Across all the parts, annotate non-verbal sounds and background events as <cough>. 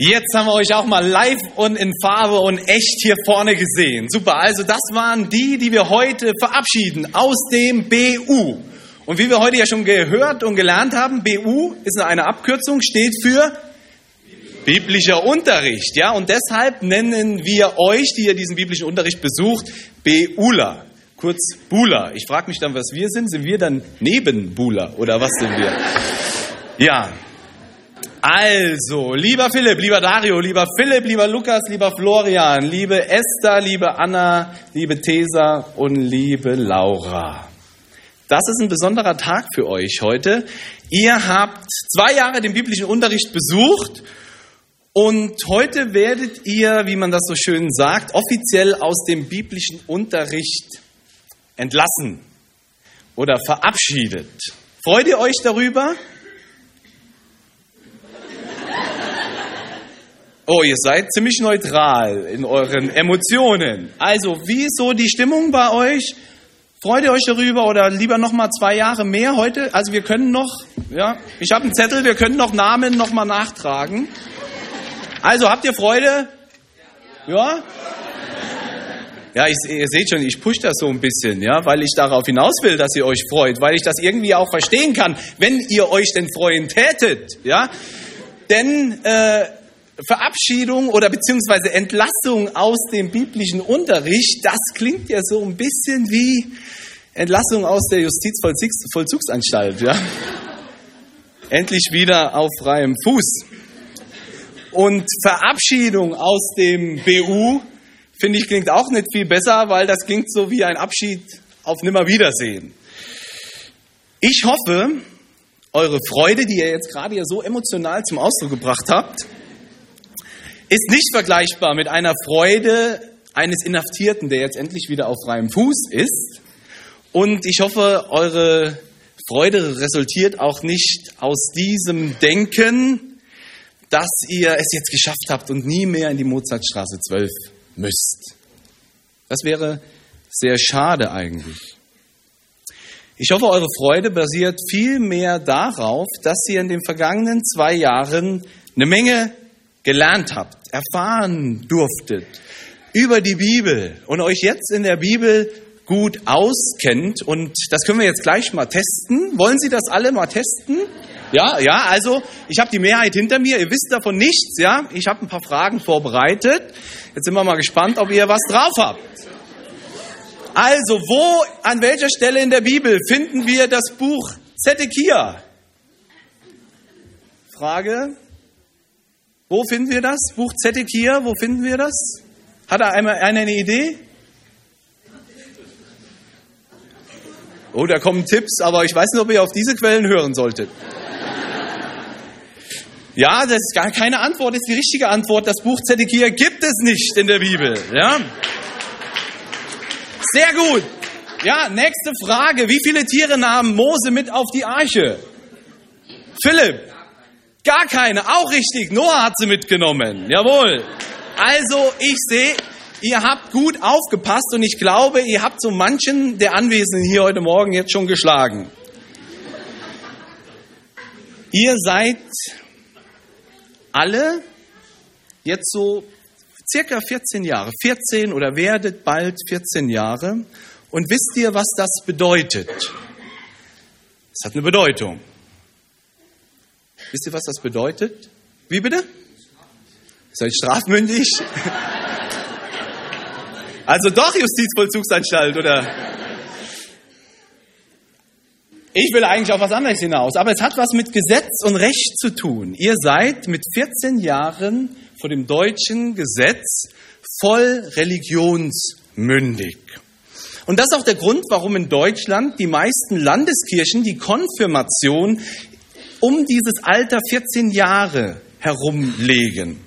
Jetzt haben wir euch auch mal live und in Farbe und echt hier vorne gesehen. Super, also das waren die, die wir heute verabschieden aus dem BU. Und wie wir heute ja schon gehört und gelernt haben, BU ist eine Abkürzung, steht für biblischer Unterricht. Ja, und deshalb nennen wir euch, die ihr diesen biblischen Unterricht besucht, BUler. Kurz Bula. Ich frage mich dann, was wir sind. Sind wir dann neben Bula oder was sind wir? Ja, also, lieber Philipp, lieber Dario, lieber Philipp, lieber Lukas, lieber Florian, liebe Esther, liebe Anna, liebe Tesa und liebe Laura. Das ist ein besonderer Tag für euch heute. Ihr habt zwei Jahre den biblischen Unterricht besucht und heute werdet ihr, wie man das so schön sagt, offiziell aus dem biblischen Unterricht entlassen oder verabschiedet. Freut ihr euch darüber? Oh, ihr seid ziemlich neutral in euren Emotionen. Also, wie ist so die Stimmung bei euch? Freut ihr euch darüber oder lieber noch mal zwei Jahre mehr heute? Also wir können noch, ja, ich habe einen Zettel, wir können noch Namen noch mal nachtragen. Also habt ihr Freude? Ja? Ja, ich, ihr seht schon, ich pushe das so ein bisschen, ja, weil ich darauf hinaus will, dass ihr euch freut, weil ich das irgendwie auch verstehen kann, wenn ihr euch denn freuen tätet, ja. Denn äh, Verabschiedung oder beziehungsweise Entlassung aus dem biblischen Unterricht, das klingt ja so ein bisschen wie Entlassung aus der Justizvollzugsanstalt, ja. <laughs> Endlich wieder auf freiem Fuß. Und Verabschiedung aus dem BU, finde ich, klingt auch nicht viel besser, weil das klingt so wie ein Abschied auf Nimmerwiedersehen. Ich hoffe, eure Freude, die ihr jetzt gerade ja so emotional zum Ausdruck gebracht habt, ist nicht vergleichbar mit einer Freude eines Inhaftierten, der jetzt endlich wieder auf freiem Fuß ist. Und ich hoffe, eure Freude resultiert auch nicht aus diesem Denken, dass ihr es jetzt geschafft habt und nie mehr in die Mozartstraße 12 müsst. Das wäre sehr schade eigentlich. Ich hoffe, eure Freude basiert vielmehr darauf, dass ihr in den vergangenen zwei Jahren eine Menge gelernt habt, erfahren durftet über die Bibel und euch jetzt in der Bibel gut auskennt. Und das können wir jetzt gleich mal testen. Wollen Sie das alle mal testen? Ja, ja, also ich habe die Mehrheit hinter mir, ihr wisst davon nichts, ja. Ich habe ein paar Fragen vorbereitet. Jetzt sind wir mal gespannt, ob ihr was drauf habt. Also, wo, an welcher Stelle in der Bibel finden wir das Buch Zedekia? Frage, wo finden wir das? Buch Zedekia, wo finden wir das? Hat da einmal einer eine Idee? Oh, da kommen Tipps, aber ich weiß nicht, ob ihr auf diese Quellen hören solltet. Ja, das ist gar keine Antwort, das ist die richtige Antwort. Das Buch Zedekia gibt es nicht in der Bibel. Ja? Sehr gut. Ja, nächste Frage. Wie viele Tiere nahm Mose mit auf die Arche? Philipp. Gar keine, auch richtig. Noah hat sie mitgenommen. Jawohl. Also, ich sehe, ihr habt gut aufgepasst und ich glaube, ihr habt so manchen der Anwesenden hier heute Morgen jetzt schon geschlagen. Ihr seid alle jetzt so circa 14 Jahre, 14 oder werdet bald 14 Jahre und wisst ihr, was das bedeutet? Es hat eine Bedeutung. Wisst ihr, was das bedeutet? Wie bitte? Seid strafmündig? <laughs> Also doch Justizvollzugsanstalt, oder? Ich will eigentlich auf was anderes hinaus, aber es hat was mit Gesetz und Recht zu tun. Ihr seid mit 14 Jahren vor dem deutschen Gesetz voll religionsmündig. Und das ist auch der Grund, warum in Deutschland die meisten Landeskirchen die Konfirmation um dieses Alter 14 Jahre herumlegen.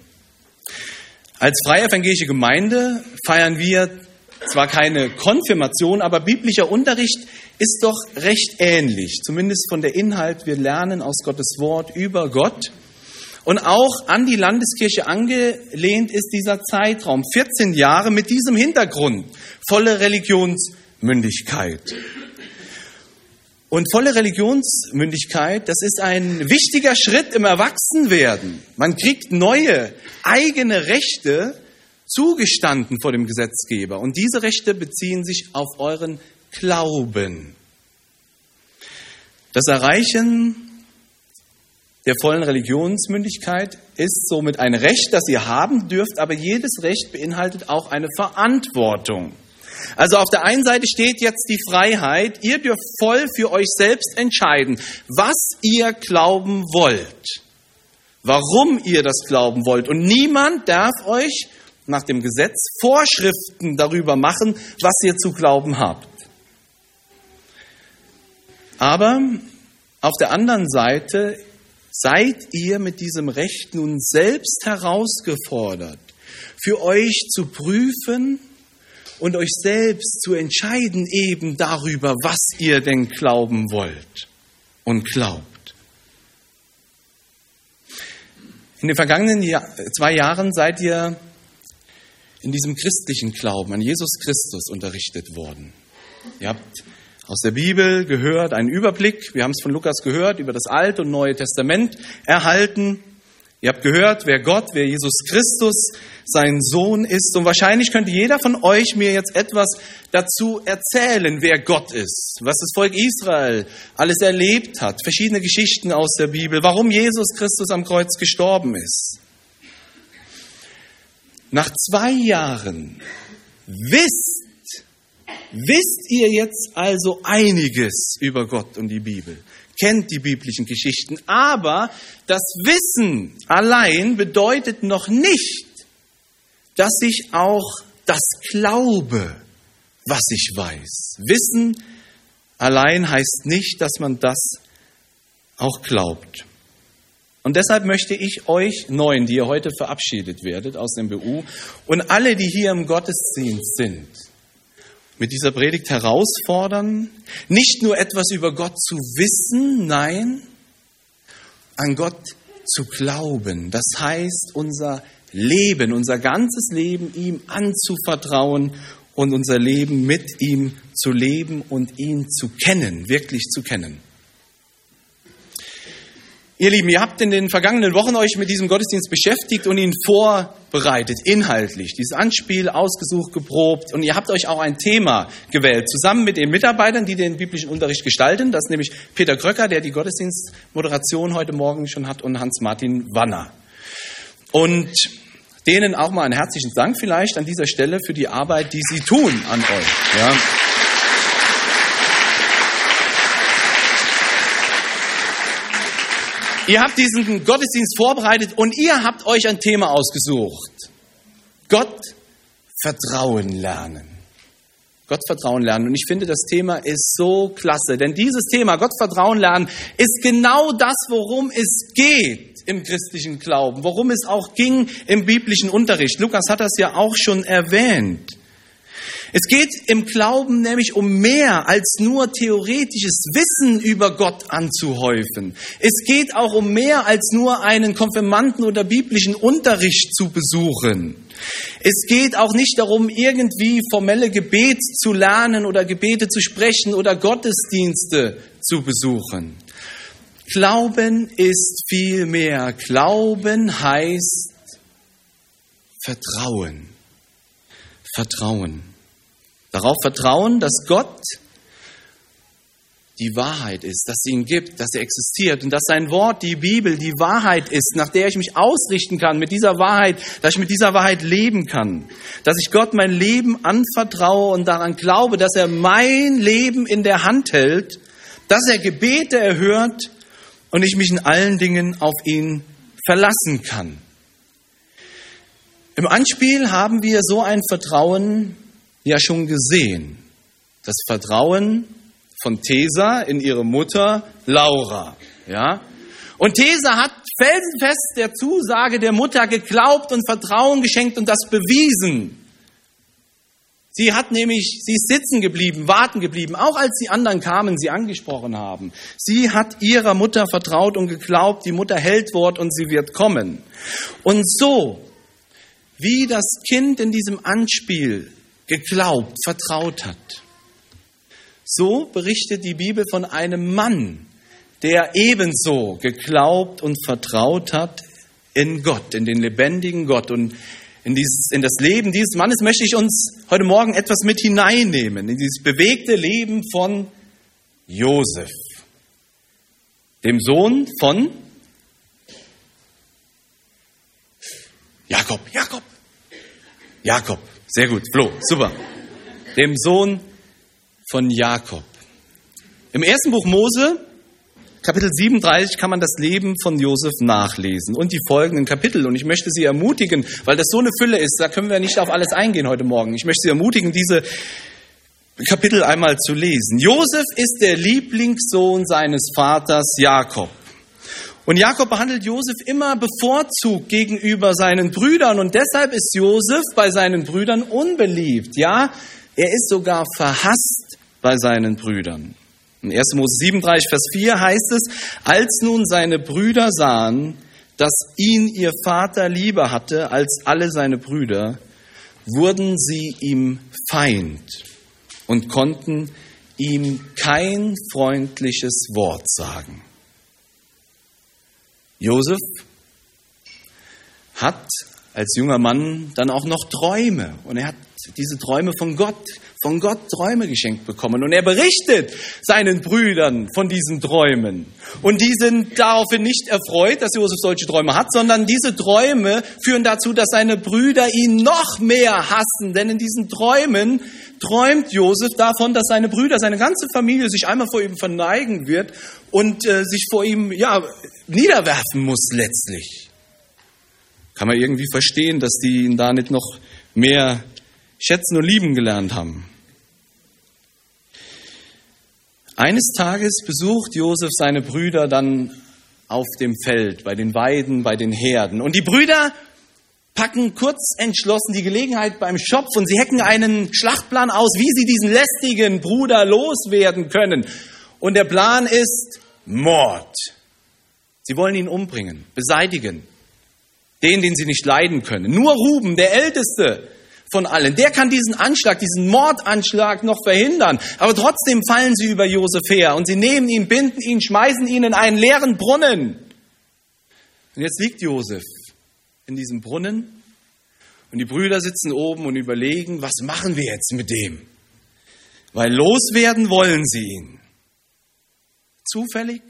Als freie evangelische Gemeinde feiern wir zwar keine Konfirmation, aber biblischer Unterricht ist doch recht ähnlich, zumindest von der Inhalt. Wir lernen aus Gottes Wort über Gott. Und auch an die Landeskirche angelehnt ist dieser Zeitraum, 14 Jahre mit diesem Hintergrund, volle Religionsmündigkeit. Und volle Religionsmündigkeit, das ist ein wichtiger Schritt im Erwachsenwerden. Man kriegt neue eigene Rechte zugestanden vor dem Gesetzgeber. Und diese Rechte beziehen sich auf euren Glauben. Das Erreichen der vollen Religionsmündigkeit ist somit ein Recht, das ihr haben dürft, aber jedes Recht beinhaltet auch eine Verantwortung. Also auf der einen Seite steht jetzt die Freiheit, ihr dürft voll für euch selbst entscheiden, was ihr glauben wollt, warum ihr das glauben wollt. Und niemand darf euch nach dem Gesetz Vorschriften darüber machen, was ihr zu glauben habt. Aber auf der anderen Seite seid ihr mit diesem Recht nun selbst herausgefordert, für euch zu prüfen und euch selbst zu entscheiden eben darüber, was ihr denn glauben wollt und glaubt. In den vergangenen zwei Jahren seid ihr in diesem christlichen Glauben an Jesus Christus unterrichtet worden. Ihr habt aus der Bibel gehört, einen Überblick, wir haben es von Lukas gehört, über das Alte und Neue Testament erhalten. Ihr habt gehört, wer Gott, wer Jesus Christus, sein Sohn ist. Und wahrscheinlich könnte jeder von euch mir jetzt etwas dazu erzählen, wer Gott ist, was das Volk Israel alles erlebt hat, verschiedene Geschichten aus der Bibel, warum Jesus Christus am Kreuz gestorben ist. Nach zwei Jahren wisst, wisst ihr jetzt also einiges über Gott und die Bibel, kennt die biblischen Geschichten, aber das Wissen allein bedeutet noch nicht, dass ich auch das glaube, was ich weiß. Wissen allein heißt nicht, dass man das auch glaubt. Und deshalb möchte ich euch neun, die ihr heute verabschiedet werdet aus dem BU und alle, die hier im Gottesdienst sind, mit dieser Predigt herausfordern, nicht nur etwas über Gott zu wissen, nein, an Gott zu glauben. Das heißt, unser Leben, unser ganzes Leben ihm anzuvertrauen und unser Leben mit ihm zu leben und ihn zu kennen, wirklich zu kennen. Ihr Lieben, ihr habt in den vergangenen Wochen euch mit diesem Gottesdienst beschäftigt und ihn vorbereitet, inhaltlich, dieses Anspiel ausgesucht, geprobt und ihr habt euch auch ein Thema gewählt, zusammen mit den Mitarbeitern, die den biblischen Unterricht gestalten. Das ist nämlich Peter Kröcker, der die Gottesdienstmoderation heute Morgen schon hat und Hans-Martin Wanner. Und denen auch mal einen herzlichen Dank vielleicht an dieser Stelle für die Arbeit, die sie tun an euch. Ja. Ihr habt diesen Gottesdienst vorbereitet und ihr habt euch ein Thema ausgesucht. Gott Vertrauen lernen. Gott Vertrauen lernen. Und ich finde, das Thema ist so klasse, denn dieses Thema Gott Vertrauen lernen ist genau das, worum es geht im christlichen Glauben, worum es auch ging im biblischen Unterricht. Lukas hat das ja auch schon erwähnt. Es geht im Glauben nämlich um mehr als nur theoretisches Wissen über Gott anzuhäufen. Es geht auch um mehr als nur einen Konfirmanden oder biblischen Unterricht zu besuchen. Es geht auch nicht darum, irgendwie formelle Gebet zu lernen oder Gebete zu sprechen oder Gottesdienste zu besuchen. Glauben ist viel mehr. Glauben heißt Vertrauen. Vertrauen. Darauf vertrauen, dass Gott die Wahrheit ist, dass sie ihn gibt, dass er existiert und dass sein Wort, die Bibel, die Wahrheit ist, nach der ich mich ausrichten kann mit dieser Wahrheit, dass ich mit dieser Wahrheit leben kann, dass ich Gott mein Leben anvertraue und daran glaube, dass er mein Leben in der Hand hält, dass er Gebete erhört und ich mich in allen Dingen auf ihn verlassen kann. Im Anspiel haben wir so ein Vertrauen ja schon gesehen. Das Vertrauen von Tesa in ihre Mutter Laura. Ja? Und Tesa hat felsenfest der Zusage der Mutter geglaubt und Vertrauen geschenkt und das bewiesen. Sie hat nämlich, sie ist sitzen geblieben, warten geblieben, auch als die anderen kamen, sie angesprochen haben. Sie hat ihrer Mutter vertraut und geglaubt, die Mutter hält Wort und sie wird kommen. Und so, wie das Kind in diesem Anspiel geglaubt, vertraut hat, So berichtet die Bibel von einem Mann, der ebenso geglaubt und vertraut hat in Gott, in den lebendigen Gott. Und in, dieses, in das Leben dieses Mannes möchte ich uns heute Morgen etwas mit hineinnehmen, in dieses bewegte Leben von Josef, dem Sohn von Jakob, Jakob, Jakob, sehr gut, Flo, super, dem Sohn von Jakob. Im ersten Buch Mose Kapitel 37 kann man das Leben von Josef nachlesen und die folgenden Kapitel. Und ich möchte Sie ermutigen, weil das so eine Fülle ist, da können wir nicht auf alles eingehen heute Morgen. Ich möchte Sie ermutigen, diese Kapitel einmal zu lesen. Josef ist der Lieblingssohn seines Vaters Jakob. Und Jakob behandelt Josef immer bevorzugt gegenüber seinen Brüdern und deshalb ist Josef bei seinen Brüdern unbeliebt. Ja, er ist sogar verhasst bei seinen Brüdern. In 1. Mose 37, Vers 4 heißt es, als nun seine Brüder sahen, dass ihn ihr Vater lieber hatte als alle seine Brüder, wurden sie ihm Feind und konnten ihm kein freundliches Wort sagen. Josef hat als junger Mann dann auch noch Träume. Und er hat diese Träume von Gott, von Gott Träume geschenkt bekommen. Und er berichtet seinen Brüdern von diesen Träumen. Und die sind daraufhin nicht erfreut, dass Josef solche Träume hat, sondern diese Träume führen dazu, dass seine Brüder ihn noch mehr hassen. Denn in diesen Träumen träumt Josef davon, dass seine Brüder, seine ganze Familie sich einmal vor ihm verneigen wird und äh, sich vor ihm ja, niederwerfen muss letztlich. Kann man irgendwie verstehen, dass die ihn da nicht noch mehr schätzen und lieben gelernt haben. Eines Tages besucht Josef seine Brüder dann auf dem Feld, bei den Weiden, bei den Herden. Und die Brüder packen kurz entschlossen die Gelegenheit beim Schopf und sie hacken einen Schlachtplan aus, wie sie diesen lästigen Bruder loswerden können. Und der Plan ist Mord. Sie wollen ihn umbringen, beseitigen. Den, den sie nicht leiden können. Nur Ruben, der Älteste, von allen. Der kann diesen Anschlag, diesen Mordanschlag noch verhindern. Aber trotzdem fallen sie über Josef her und sie nehmen ihn, binden ihn, schmeißen ihn in einen leeren Brunnen. Und jetzt liegt Josef in diesem Brunnen und die Brüder sitzen oben und überlegen, was machen wir jetzt mit dem? Weil loswerden wollen sie ihn. Zufällig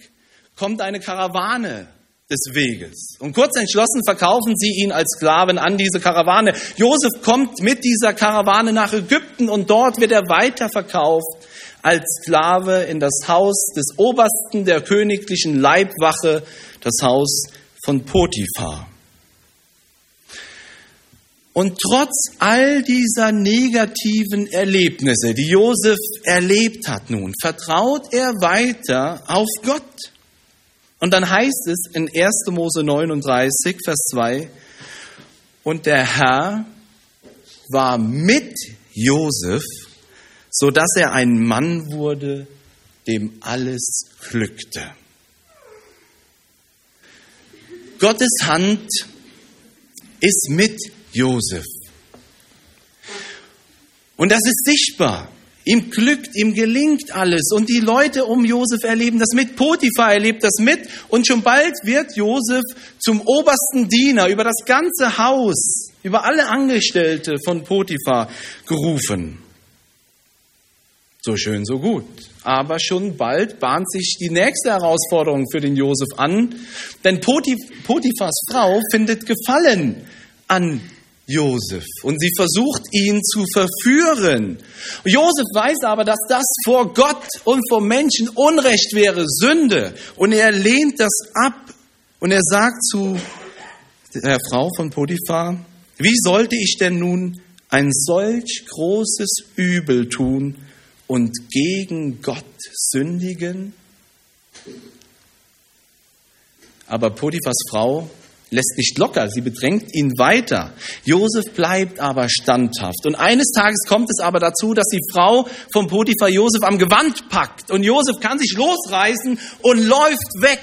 kommt eine Karawane des Weges. Und kurz entschlossen verkaufen sie ihn als Sklaven an diese Karawane. Josef kommt mit dieser Karawane nach Ägypten und dort wird er weiterverkauft als Sklave in das Haus des Obersten der königlichen Leibwache, das Haus von Potiphar. Und trotz all dieser negativen Erlebnisse, die Josef erlebt hat nun, vertraut er weiter auf Gott. Und dann heißt es in 1. Mose 39, Vers 2, und der Herr war mit Josef, so dass er ein Mann wurde, dem alles glückte. Gottes Hand ist mit Josef. Und das ist sichtbar. Ihm glückt, ihm gelingt alles. Und die Leute um Josef erleben das mit. Potiphar erlebt das mit. Und schon bald wird Josef zum obersten Diener über das ganze Haus, über alle Angestellte von Potiphar gerufen. So schön, so gut. Aber schon bald bahnt sich die nächste Herausforderung für den Josef an. Denn Potiphars Frau findet Gefallen an Josef und sie versucht ihn zu verführen. Josef weiß aber, dass das vor Gott und vor Menschen Unrecht wäre, Sünde. Und er lehnt das ab und er sagt zu der Frau von Potiphar, wie sollte ich denn nun ein solch großes Übel tun und gegen Gott sündigen? Aber Potiphas Frau lässt nicht locker, sie bedrängt ihn weiter. Josef bleibt aber standhaft. Und eines Tages kommt es aber dazu, dass die Frau von Potiphar Josef am Gewand packt. Und Josef kann sich losreißen und läuft weg.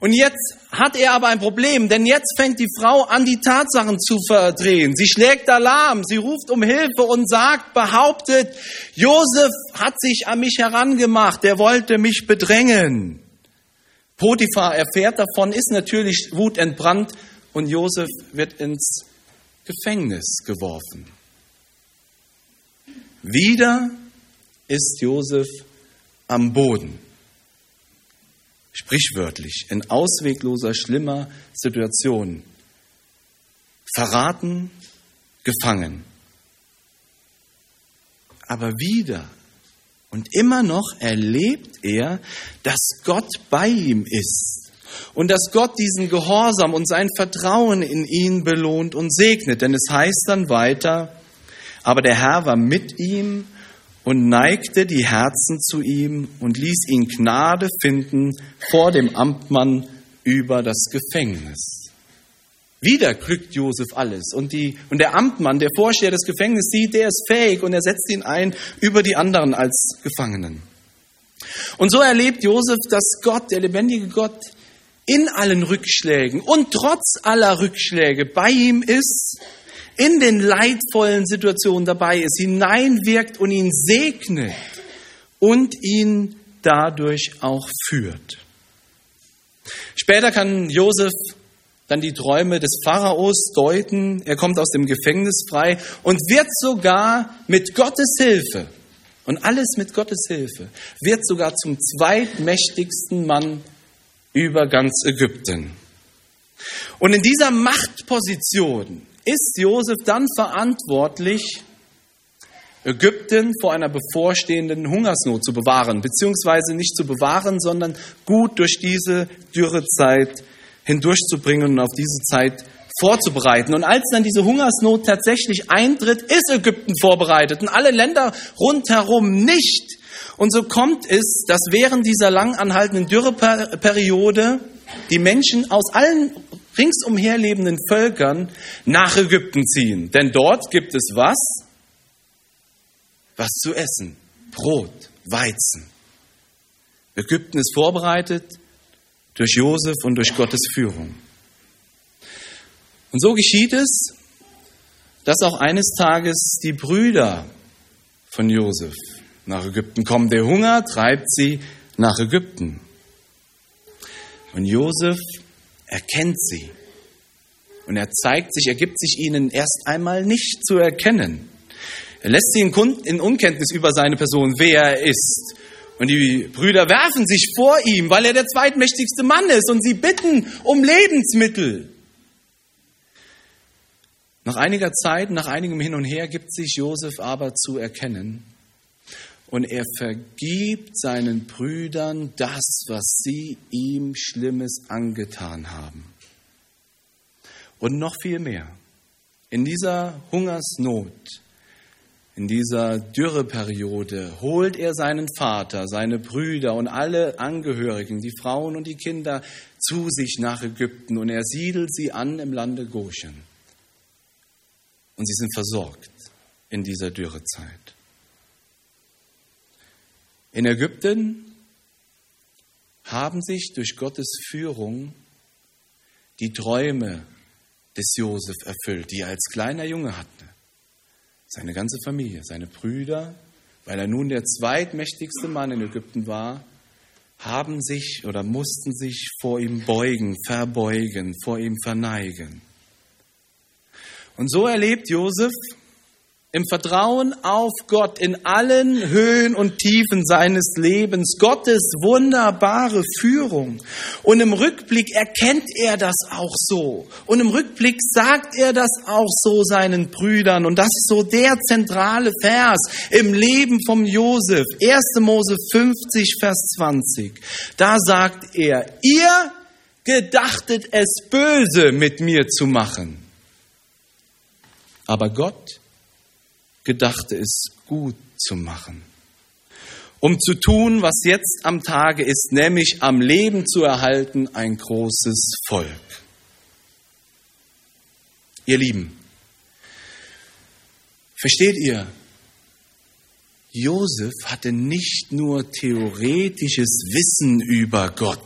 Und jetzt hat er aber ein Problem, denn jetzt fängt die Frau an, die Tatsachen zu verdrehen. Sie schlägt Alarm, sie ruft um Hilfe und sagt, behauptet, Josef hat sich an mich herangemacht, er wollte mich bedrängen. Potiphar erfährt davon, ist natürlich wutentbrannt und Josef wird ins Gefängnis geworfen. Wieder ist Josef am Boden. Sprichwörtlich, in auswegloser, schlimmer Situation. Verraten, gefangen. Aber wieder und immer noch erlebt er, dass Gott bei ihm ist und dass Gott diesen Gehorsam und sein Vertrauen in ihn belohnt und segnet. Denn es heißt dann weiter, aber der Herr war mit ihm und neigte die Herzen zu ihm und ließ ihn Gnade finden vor dem Amtmann über das Gefängnis. Wieder glückt Josef alles. Und, die, und der Amtmann, der Vorsteher des Gefängnisses, sieht, der ist fähig und er setzt ihn ein über die anderen als Gefangenen. Und so erlebt Josef, dass Gott, der lebendige Gott, in allen Rückschlägen und trotz aller Rückschläge bei ihm ist in den leidvollen Situationen dabei ist, hineinwirkt und ihn segnet und ihn dadurch auch führt. Später kann Josef dann die Träume des Pharaos deuten. Er kommt aus dem Gefängnis frei und wird sogar mit Gottes Hilfe, und alles mit Gottes Hilfe, wird sogar zum zweitmächtigsten Mann über ganz Ägypten. Und in dieser Machtposition ist Josef dann verantwortlich, Ägypten vor einer bevorstehenden Hungersnot zu bewahren, beziehungsweise nicht zu bewahren, sondern gut durch diese Dürrezeit hindurchzubringen und auf diese Zeit vorzubereiten. Und als dann diese Hungersnot tatsächlich eintritt, ist Ägypten vorbereitet und alle Länder rundherum nicht. Und so kommt es, dass während dieser lang anhaltenden Dürreperiode die Menschen aus allen ringsumher lebenden Völkern nach Ägypten ziehen. Denn dort gibt es was? Was zu essen. Brot, Weizen. Ägypten ist vorbereitet durch Josef und durch Gottes Führung. Und so geschieht es, dass auch eines Tages die Brüder von Josef nach Ägypten kommen. Der Hunger treibt sie nach Ägypten. Und Josef erkennt sie. Und er zeigt sich, er gibt sich ihnen erst einmal nicht zu erkennen. Er lässt sie in Unkenntnis über seine Person, wer er ist. Und die Brüder werfen sich vor ihm, weil er der zweitmächtigste Mann ist und sie bitten um Lebensmittel. Nach einiger Zeit, nach einigem Hin und Her gibt sich Josef aber zu erkennen, und er vergibt seinen Brüdern das, was sie ihm Schlimmes angetan haben. Und noch viel mehr. In dieser Hungersnot, in dieser Dürreperiode holt er seinen Vater, seine Brüder und alle Angehörigen, die Frauen und die Kinder zu sich nach Ägypten und er siedelt sie an im Lande Goshen. Und sie sind versorgt in dieser Dürrezeit. In Ägypten haben sich durch Gottes Führung die Träume des Josef erfüllt, die er als kleiner Junge hatte. Seine ganze Familie, seine Brüder, weil er nun der zweitmächtigste Mann in Ägypten war, haben sich oder mussten sich vor ihm beugen, verbeugen, vor ihm verneigen. Und so erlebt Josef im Vertrauen auf Gott in allen Höhen und Tiefen seines Lebens, Gottes wunderbare Führung. Und im Rückblick erkennt er das auch so. Und im Rückblick sagt er das auch so seinen Brüdern. Und das ist so der zentrale Vers im Leben vom Josef. 1. Mose 50, Vers 20. Da sagt er, ihr gedachtet es böse mit mir zu machen. Aber Gott gedachte es gut zu machen. Um zu tun, was jetzt am Tage ist, nämlich am Leben zu erhalten, ein großes Volk. Ihr Lieben, versteht ihr, Josef hatte nicht nur theoretisches Wissen über Gott.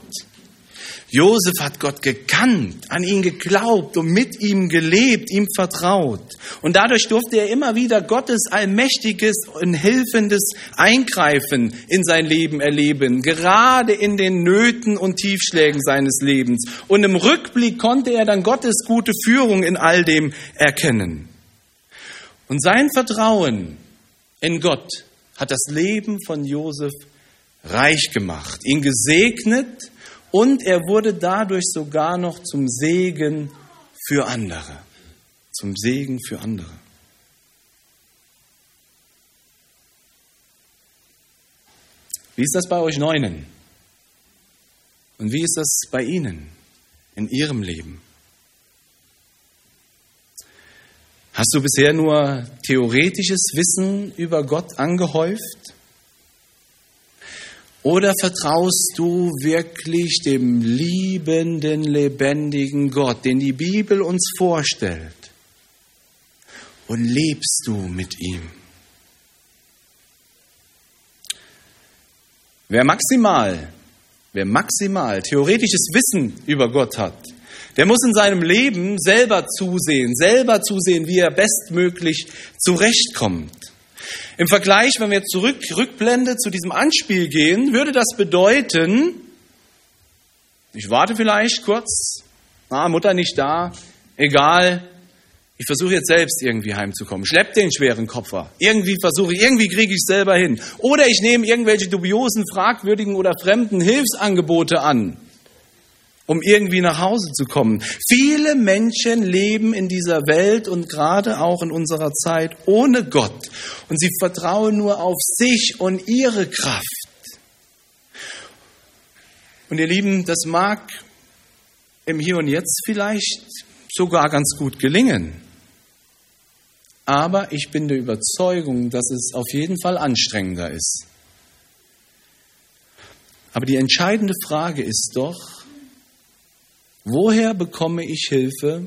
Josef hat Gott gekannt, an ihn geglaubt und mit ihm gelebt, ihm vertraut. Und dadurch durfte er immer wieder Gottes allmächtiges und hilfendes Eingreifen in sein Leben erleben, gerade in den Nöten und Tiefschlägen seines Lebens. Und im Rückblick konnte er dann Gottes gute Führung in all dem erkennen. Und sein Vertrauen in Gott hat das Leben von Josef reich gemacht, ihn gesegnet und er wurde dadurch sogar noch zum Segen für andere. Zum Segen für andere. Wie ist das bei euch Neunen? Und wie ist das bei Ihnen in Ihrem Leben? Hast du bisher nur theoretisches Wissen über Gott angehäuft? Oder vertraust du wirklich dem liebenden, lebendigen Gott, den die Bibel uns vorstellt? Und lebst du mit ihm? Wer maximal, wer maximal theoretisches Wissen über Gott hat, der muss in seinem Leben selber zusehen, selber zusehen, wie er bestmöglich zurechtkommt. Im Vergleich, wenn wir zurück, Rückblende zu diesem Anspiel gehen, würde das bedeuten, ich warte vielleicht kurz, ah, Mutter nicht da, egal, ich versuche jetzt selbst irgendwie heimzukommen. Schlepp den schweren Koffer. Irgendwie versuche ich, irgendwie kriege ich es selber hin. Oder ich nehme irgendwelche dubiosen, fragwürdigen oder fremden Hilfsangebote an um irgendwie nach Hause zu kommen. Viele Menschen leben in dieser Welt und gerade auch in unserer Zeit ohne Gott. Und sie vertrauen nur auf sich und ihre Kraft. Und ihr Lieben, das mag im Hier und Jetzt vielleicht sogar ganz gut gelingen. Aber ich bin der Überzeugung, dass es auf jeden Fall anstrengender ist. Aber die entscheidende Frage ist doch, Woher bekomme ich Hilfe,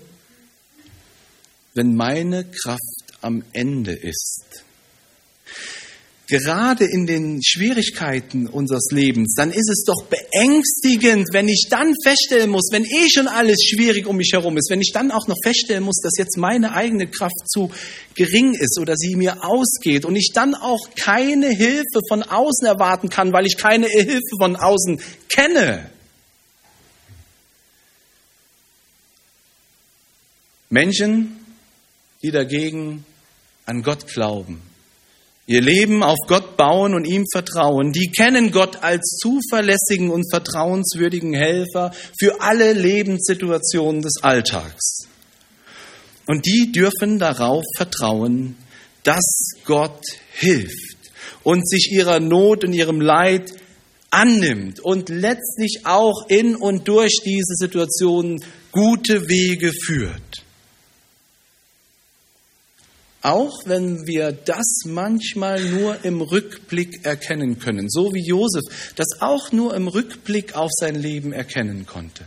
wenn meine Kraft am Ende ist? Gerade in den Schwierigkeiten unseres Lebens, dann ist es doch beängstigend, wenn ich dann feststellen muss, wenn eh schon alles schwierig um mich herum ist, wenn ich dann auch noch feststellen muss, dass jetzt meine eigene Kraft zu gering ist oder sie mir ausgeht und ich dann auch keine Hilfe von außen erwarten kann, weil ich keine Hilfe von außen kenne. Menschen, die dagegen an Gott glauben, ihr Leben auf Gott bauen und ihm vertrauen, die kennen Gott als zuverlässigen und vertrauenswürdigen Helfer für alle Lebenssituationen des Alltags. Und die dürfen darauf vertrauen, dass Gott hilft und sich ihrer Not und ihrem Leid annimmt und letztlich auch in und durch diese Situation gute Wege führt. Auch wenn wir das manchmal nur im Rückblick erkennen können, so wie Josef das auch nur im Rückblick auf sein Leben erkennen konnte.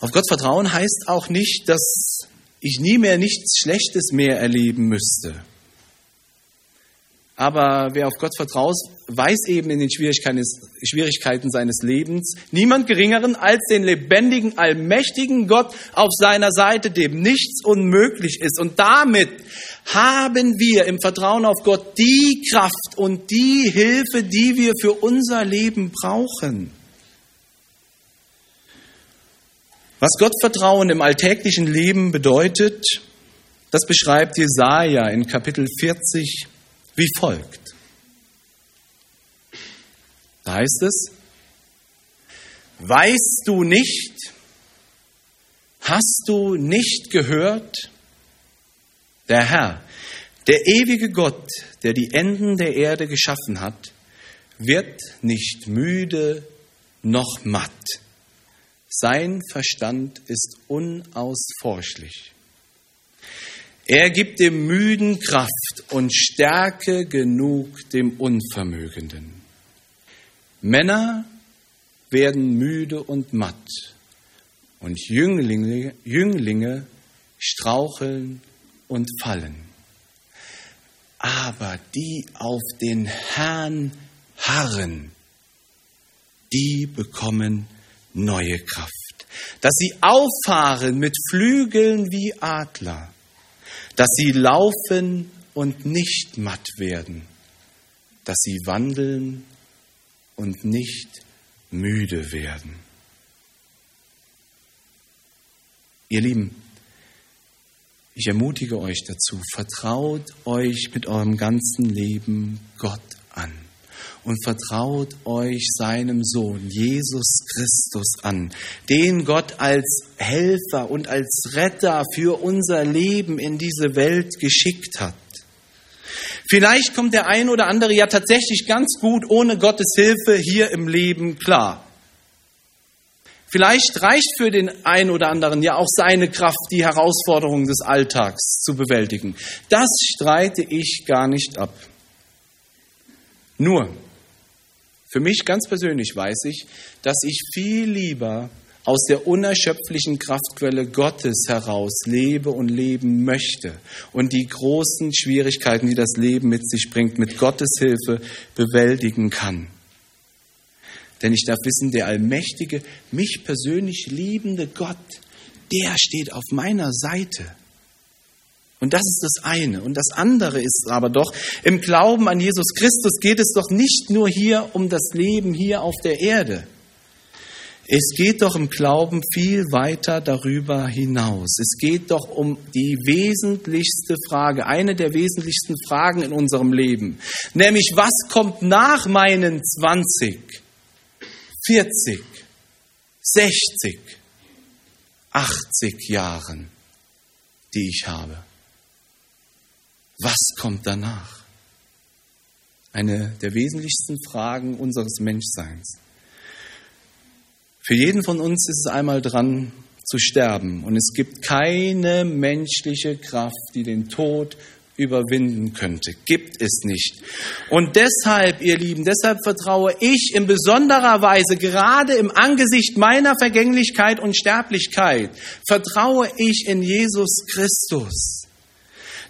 Auf Gott vertrauen heißt auch nicht, dass ich nie mehr nichts Schlechtes mehr erleben müsste. Aber wer auf Gott vertraut, weiß eben in den Schwierigkeiten seines Lebens niemand Geringeren als den lebendigen, allmächtigen Gott auf seiner Seite, dem nichts unmöglich ist. Und damit haben wir im Vertrauen auf Gott die Kraft und die Hilfe, die wir für unser Leben brauchen. Was Gottvertrauen im alltäglichen Leben bedeutet, das beschreibt Jesaja in Kapitel 40 wie folgt. Da heißt es, weißt du nicht, hast du nicht gehört, der Herr, der ewige Gott, der die Enden der Erde geschaffen hat, wird nicht müde noch matt. Sein Verstand ist unausforschlich. Er gibt dem Müden Kraft und Stärke genug dem Unvermögenden. Männer werden müde und matt und Jünglinge, Jünglinge straucheln und fallen. Aber die auf den Herrn harren, die bekommen neue Kraft. Dass sie auffahren mit Flügeln wie Adler. Dass sie laufen und nicht matt werden. Dass sie wandeln und nicht müde werden. Ihr Lieben, ich ermutige euch dazu, vertraut euch mit eurem ganzen Leben Gott an und vertraut euch seinem Sohn Jesus Christus an, den Gott als Helfer und als Retter für unser Leben in diese Welt geschickt hat. Vielleicht kommt der ein oder andere ja tatsächlich ganz gut ohne Gottes Hilfe hier im Leben klar. Vielleicht reicht für den einen oder anderen ja auch seine Kraft, die Herausforderungen des Alltags zu bewältigen. Das streite ich gar nicht ab. Nur, für mich ganz persönlich weiß ich, dass ich viel lieber aus der unerschöpflichen Kraftquelle Gottes heraus lebe und leben möchte und die großen Schwierigkeiten, die das Leben mit sich bringt, mit Gottes Hilfe bewältigen kann. Denn ich darf wissen, der allmächtige, mich persönlich liebende Gott, der steht auf meiner Seite. Und das ist das eine. Und das andere ist aber doch, im Glauben an Jesus Christus geht es doch nicht nur hier um das Leben hier auf der Erde. Es geht doch im Glauben viel weiter darüber hinaus. Es geht doch um die wesentlichste Frage, eine der wesentlichsten Fragen in unserem Leben. Nämlich, was kommt nach meinen 20, 40, 60, 80 Jahren, die ich habe? Was kommt danach? Eine der wesentlichsten Fragen unseres Menschseins. Für jeden von uns ist es einmal dran zu sterben und es gibt keine menschliche Kraft, die den Tod überwinden könnte. Gibt es nicht. Und deshalb, ihr Lieben, deshalb vertraue ich in besonderer Weise, gerade im Angesicht meiner Vergänglichkeit und Sterblichkeit, vertraue ich in Jesus Christus.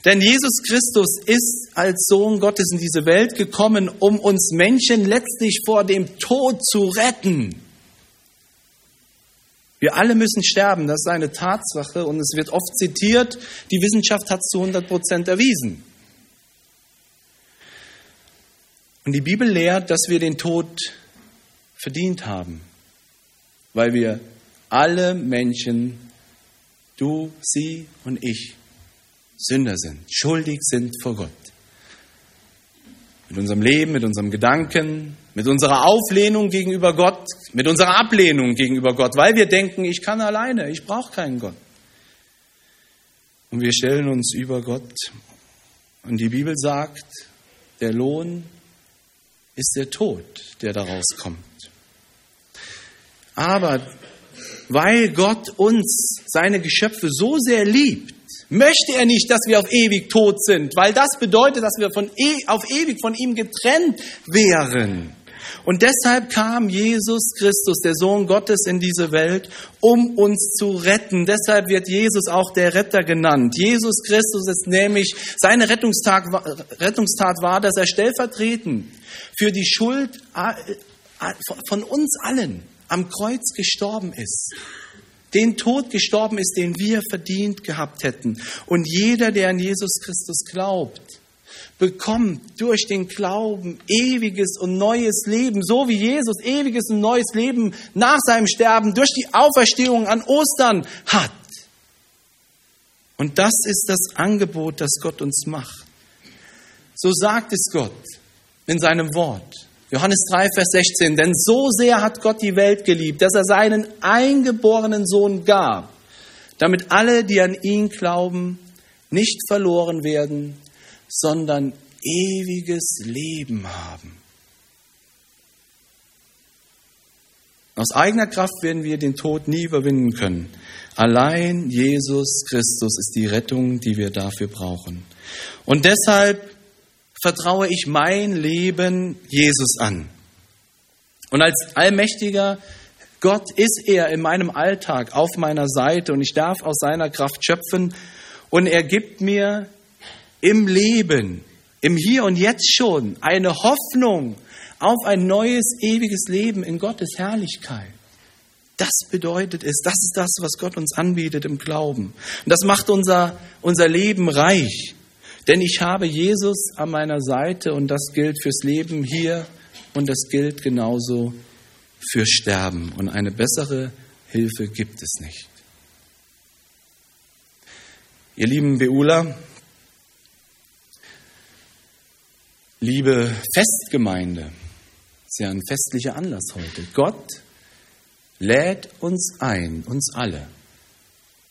Denn Jesus Christus ist als Sohn Gottes in diese Welt gekommen, um uns Menschen letztlich vor dem Tod zu retten. Wir alle müssen sterben, das ist eine Tatsache und es wird oft zitiert, die Wissenschaft hat es zu 100 Prozent erwiesen. Und die Bibel lehrt, dass wir den Tod verdient haben, weil wir alle Menschen, du, sie und ich, Sünder sind, schuldig sind vor Gott. Mit unserem Leben, mit unserem Gedanken, mit unserer Auflehnung gegenüber Gott, mit unserer Ablehnung gegenüber Gott, weil wir denken, ich kann alleine, ich brauche keinen Gott. Und wir stellen uns über Gott. Und die Bibel sagt, der Lohn ist der Tod, der daraus kommt. Aber weil Gott uns, seine Geschöpfe, so sehr liebt, möchte er nicht, dass wir auf ewig tot sind, weil das bedeutet, dass wir von e auf ewig von ihm getrennt wären. Und deshalb kam Jesus Christus, der Sohn Gottes, in diese Welt, um uns zu retten. Deshalb wird Jesus auch der Retter genannt. Jesus Christus ist nämlich, seine Rettungstat, Rettungstat war, dass er stellvertretend für die Schuld von uns allen am Kreuz gestorben ist den Tod gestorben ist, den wir verdient gehabt hätten. Und jeder, der an Jesus Christus glaubt, bekommt durch den Glauben ewiges und neues Leben, so wie Jesus ewiges und neues Leben nach seinem Sterben durch die Auferstehung an Ostern hat. Und das ist das Angebot, das Gott uns macht. So sagt es Gott in seinem Wort. Johannes 3, Vers 16. Denn so sehr hat Gott die Welt geliebt, dass er seinen eingeborenen Sohn gab, damit alle, die an ihn glauben, nicht verloren werden, sondern ewiges Leben haben. Aus eigener Kraft werden wir den Tod nie überwinden können. Allein Jesus Christus ist die Rettung, die wir dafür brauchen. Und deshalb vertraue ich mein Leben Jesus an. Und als allmächtiger Gott ist er in meinem Alltag auf meiner Seite und ich darf aus seiner Kraft schöpfen und er gibt mir im Leben, im Hier und Jetzt schon eine Hoffnung auf ein neues, ewiges Leben in Gottes Herrlichkeit. Das bedeutet es, das ist das, was Gott uns anbietet im Glauben. Und das macht unser, unser Leben reich. Denn ich habe Jesus an meiner Seite und das gilt fürs Leben hier und das gilt genauso für Sterben. Und eine bessere Hilfe gibt es nicht. Ihr lieben Beula, liebe Festgemeinde, ist ja ein festlicher Anlass heute. Gott lädt uns ein, uns alle,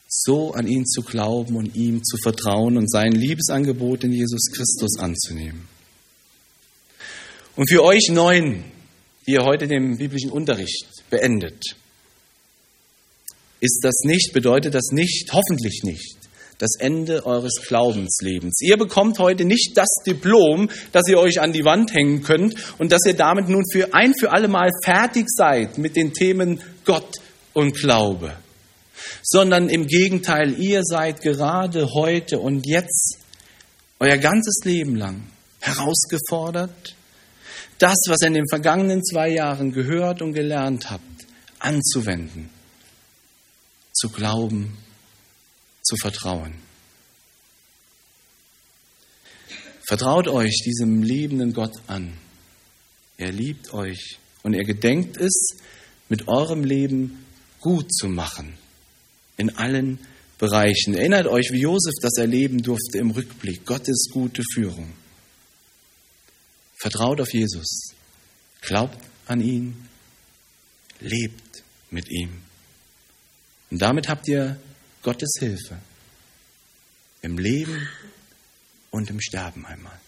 so an ihn zu glauben und ihm zu vertrauen und sein Liebesangebot in Jesus Christus anzunehmen. Und für euch Neuen, die ihr heute den biblischen Unterricht beendet, ist das nicht, bedeutet das nicht, hoffentlich nicht, das Ende eures Glaubenslebens. Ihr bekommt heute nicht das Diplom, das ihr euch an die Wand hängen könnt und dass ihr damit nun für ein für alle Mal fertig seid mit den Themen Gott und Glaube, sondern im Gegenteil, ihr seid gerade heute und jetzt euer ganzes Leben lang herausgefordert, das, was ihr in den vergangenen zwei Jahren gehört und gelernt habt, anzuwenden, zu glauben zu vertrauen. Vertraut euch diesem liebenden Gott an. Er liebt euch und er gedenkt es, mit eurem Leben gut zu machen. In allen Bereichen. Erinnert euch, wie Josef das erleben durfte im Rückblick. Gottes gute Führung. Vertraut auf Jesus. Glaubt an ihn. Lebt mit ihm. Und damit habt ihr Gottes Hilfe im Leben und im Sterben einmal.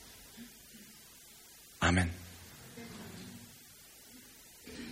Amen.